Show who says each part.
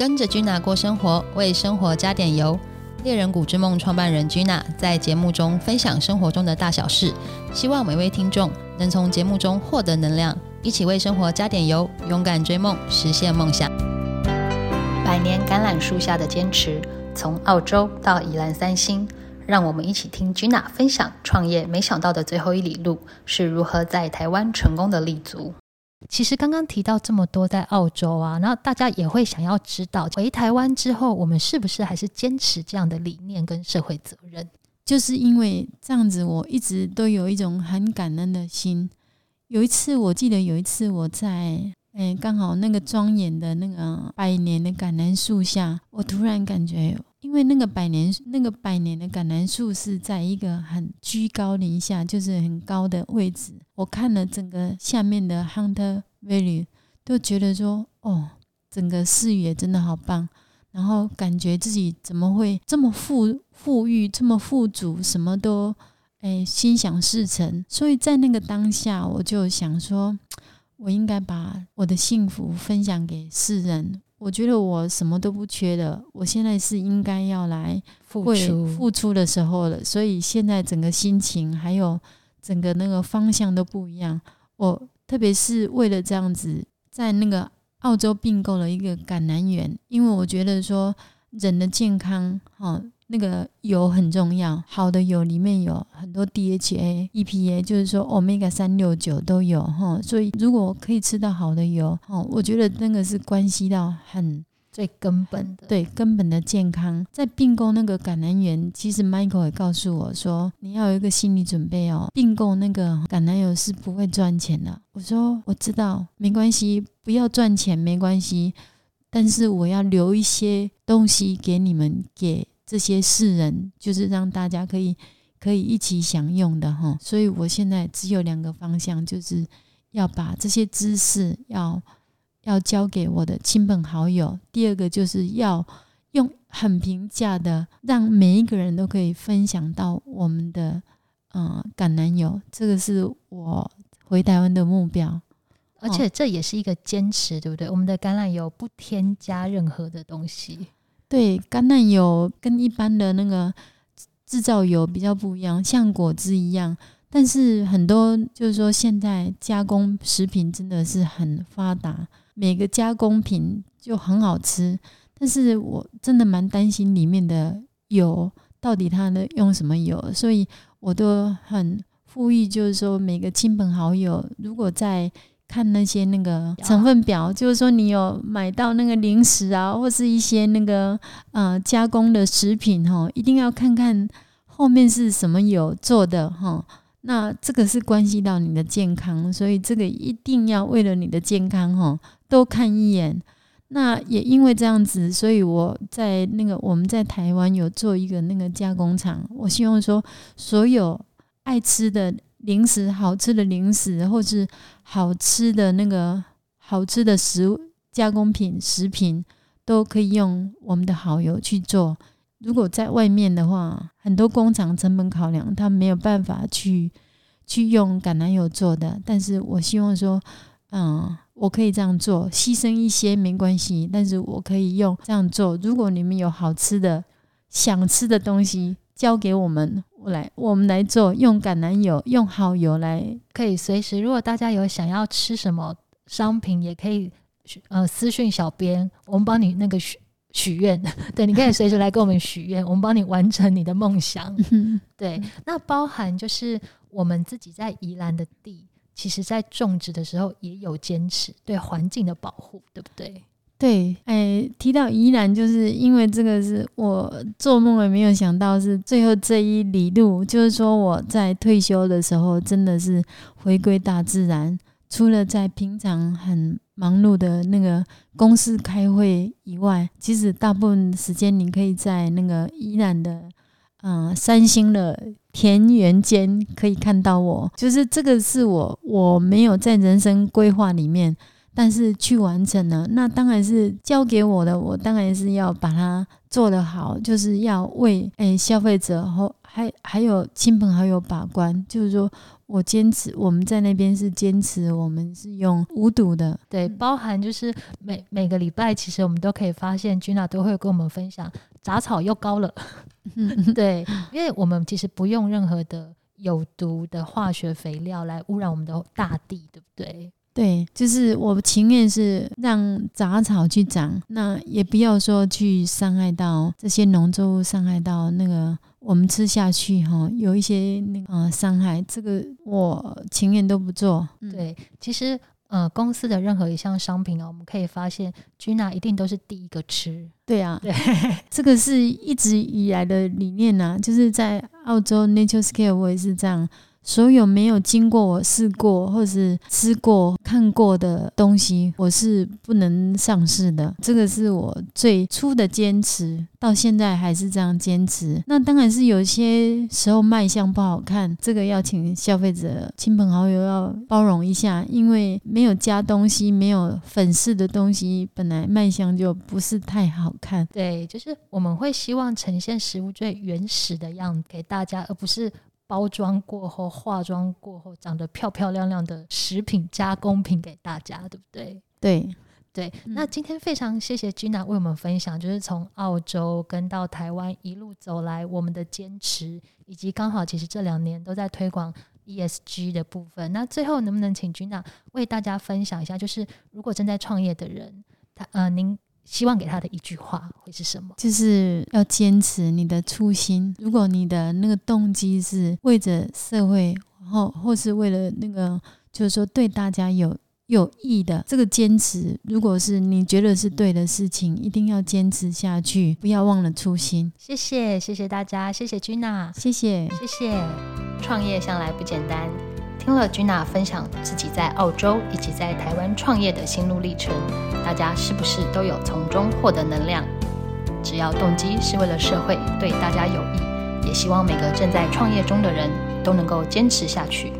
Speaker 1: 跟着 Gina 过生活，为生活加点油。猎人谷之梦创办人 Gina 在节目中分享生活中的大小事，希望每位听众能从节目中获得能量，一起为生活加点油，勇敢追梦，实现梦想。百年橄榄树下的坚持，从澳洲到宜兰三星，让我们一起听 Gina 分享创业没想到的最后一里路是如何在台湾成功的立足。其实刚刚提到这么多在澳洲啊，然后大家也会想要知道，回台湾之后，我们是不是还是坚持这样的理念跟社会责任？
Speaker 2: 就是因为这样子，我一直都有一种很感恩的心。有一次，我记得有一次我在，哎，刚好那个庄严的那个百年的橄榄树下，我突然感觉。因为那个百年那个百年的橄榄树是在一个很居高临下，就是很高的位置。我看了整个下面的 Hunter Valley，都觉得说，哦，整个视野真的好棒。然后感觉自己怎么会这么富富裕，这么富足，什么都哎心想事成。所以在那个当下，我就想说，我应该把我的幸福分享给世人。我觉得我什么都不缺的，我现在是应该要来
Speaker 1: 付出
Speaker 2: 付出的时候了，所以现在整个心情还有整个那个方向都不一样。我特别是为了这样子，在那个澳洲并购了一个橄榄园，因为我觉得说人的健康，哈。那个油很重要，好的油里面有很多 DHA、EPA，就是说 Omega 三六九都有哈，所以如果可以吃到好的油，哦，我觉得那个是关系到很
Speaker 1: 最根本的，
Speaker 2: 对根本的健康。在并购那个橄榄园，其实 Michael 也告诉我说，你要有一个心理准备哦，并购那个橄榄油是不会赚钱的。我说我知道，没关系，不要赚钱没关系，但是我要留一些东西给你们给。这些世人就是让大家可以可以一起享用的哈，所以我现在只有两个方向，就是要把这些知识要要交给我的亲朋好友。第二个就是要用很平价的，让每一个人都可以分享到我们的嗯橄榄油。这个是我回台湾的目标，
Speaker 1: 而且这也是一个坚持，对不对？我们的橄榄油不添加任何的东西。
Speaker 2: 对，橄榄油跟一般的那个制造油比较不一样，像果汁一样。但是很多就是说，现在加工食品真的是很发达，每个加工品就很好吃。但是我真的蛮担心里面的油到底它的用什么油，所以我都很呼吁，就是说每个亲朋好友如果在。看那些那个成分表，就是说你有买到那个零食啊，或是一些那个呃加工的食品哈，一定要看看后面是什么油做的哈。那这个是关系到你的健康，所以这个一定要为了你的健康哈，多看一眼。那也因为这样子，所以我在那个我们在台湾有做一个那个加工厂，我希望说所有爱吃的。零食好吃的零食，或是好吃的那个好吃的食物加工品食品，都可以用我们的好油去做。如果在外面的话，很多工厂成本考量，他没有办法去去用橄榄油做的。但是我希望说，嗯，我可以这样做，牺牲一些没关系，但是我可以用这样做。如果你们有好吃的、想吃的东西，交给我们。我来，我们来做，用橄榄油，用好油来，
Speaker 1: 可以随时。如果大家有想要吃什么商品，也可以呃私讯小编，我们帮你那个许许愿。对，你可以随时来跟我们许愿，我们帮你完成你的梦想。对，那包含就是我们自己在宜兰的地，其实在种植的时候也有坚持对环境的保护，对不对？
Speaker 2: 对，哎，提到宜兰，就是因为这个是我做梦也没有想到是最后这一里路，就是说我在退休的时候，真的是回归大自然。除了在平常很忙碌的那个公司开会以外，其实大部分时间你可以在那个宜兰的嗯三星的田园间可以看到我。就是这个是我我没有在人生规划里面。但是去完成了，那当然是交给我的，我当然是要把它做得好，就是要为诶消费者和还还有亲朋好友把关，就是说我坚持我们在那边是坚持我们是用无毒的，
Speaker 1: 对，包含就是每每个礼拜，其实我们都可以发现，Gina 都会跟我们分享杂草又高了，对，因为我们其实不用任何的有毒的化学肥料来污染我们的大地，对不对？
Speaker 2: 对，就是我情愿是让杂草去长，那也不要说去伤害到这些农作物，伤害到那个我们吃下去哈，有一些那个呃伤害，这个我情愿都不做。嗯
Speaker 1: 对，其实呃，公司的任何一项商品啊，我们可以发现，Gina 一定都是第一个吃。
Speaker 2: 对啊，
Speaker 1: 对，
Speaker 2: 这个是一直以来的理念呐、就是在澳洲 Nature Scale 我也是这样。所有没有经过我试过或是吃过、看过的东西，我是不能上市的。这个是我最初的坚持，到现在还是这样坚持。那当然是有些时候卖相不好看，这个要请消费者、亲朋好友要包容一下，因为没有加东西、没有粉饰的东西，本来卖相就不是太好看。
Speaker 1: 对，就是我们会希望呈现食物最原始的样子给大家，而不是包装过后、化妆过后长得漂漂亮亮的食品加工品给大家，对不对？
Speaker 2: 对，
Speaker 1: 对，
Speaker 2: 嗯
Speaker 1: 那今天非常谢谢 Gina 为我们分享，就是从澳洲跟到台湾一路走来我们的坚持，以及刚好其实这两年都在推广 ESG 的部分。那最后能不能请 Gina 为大家分享一下，就是如果正在创业的人，他呃，您希望给他的一句话会是什么？
Speaker 2: 就是要坚持你的初心。如果你的那个动机是为着社会，然后或是为了那个，就是说对大家有有益的这个坚持，如果是你觉得是对的事情，一定要坚持下去，不要忘了初心。
Speaker 1: 谢谢，谢谢大家，谢谢 Gina，
Speaker 2: 谢谢。
Speaker 1: 谢谢。创业向来不简单，听了 Gina 分享自己在澳洲以及在台湾创业的心路历程，大家是不是都有从中获得能量？只要动机是为了社会，对大家有益，也希望每个正在创业中的人都能够坚持下去。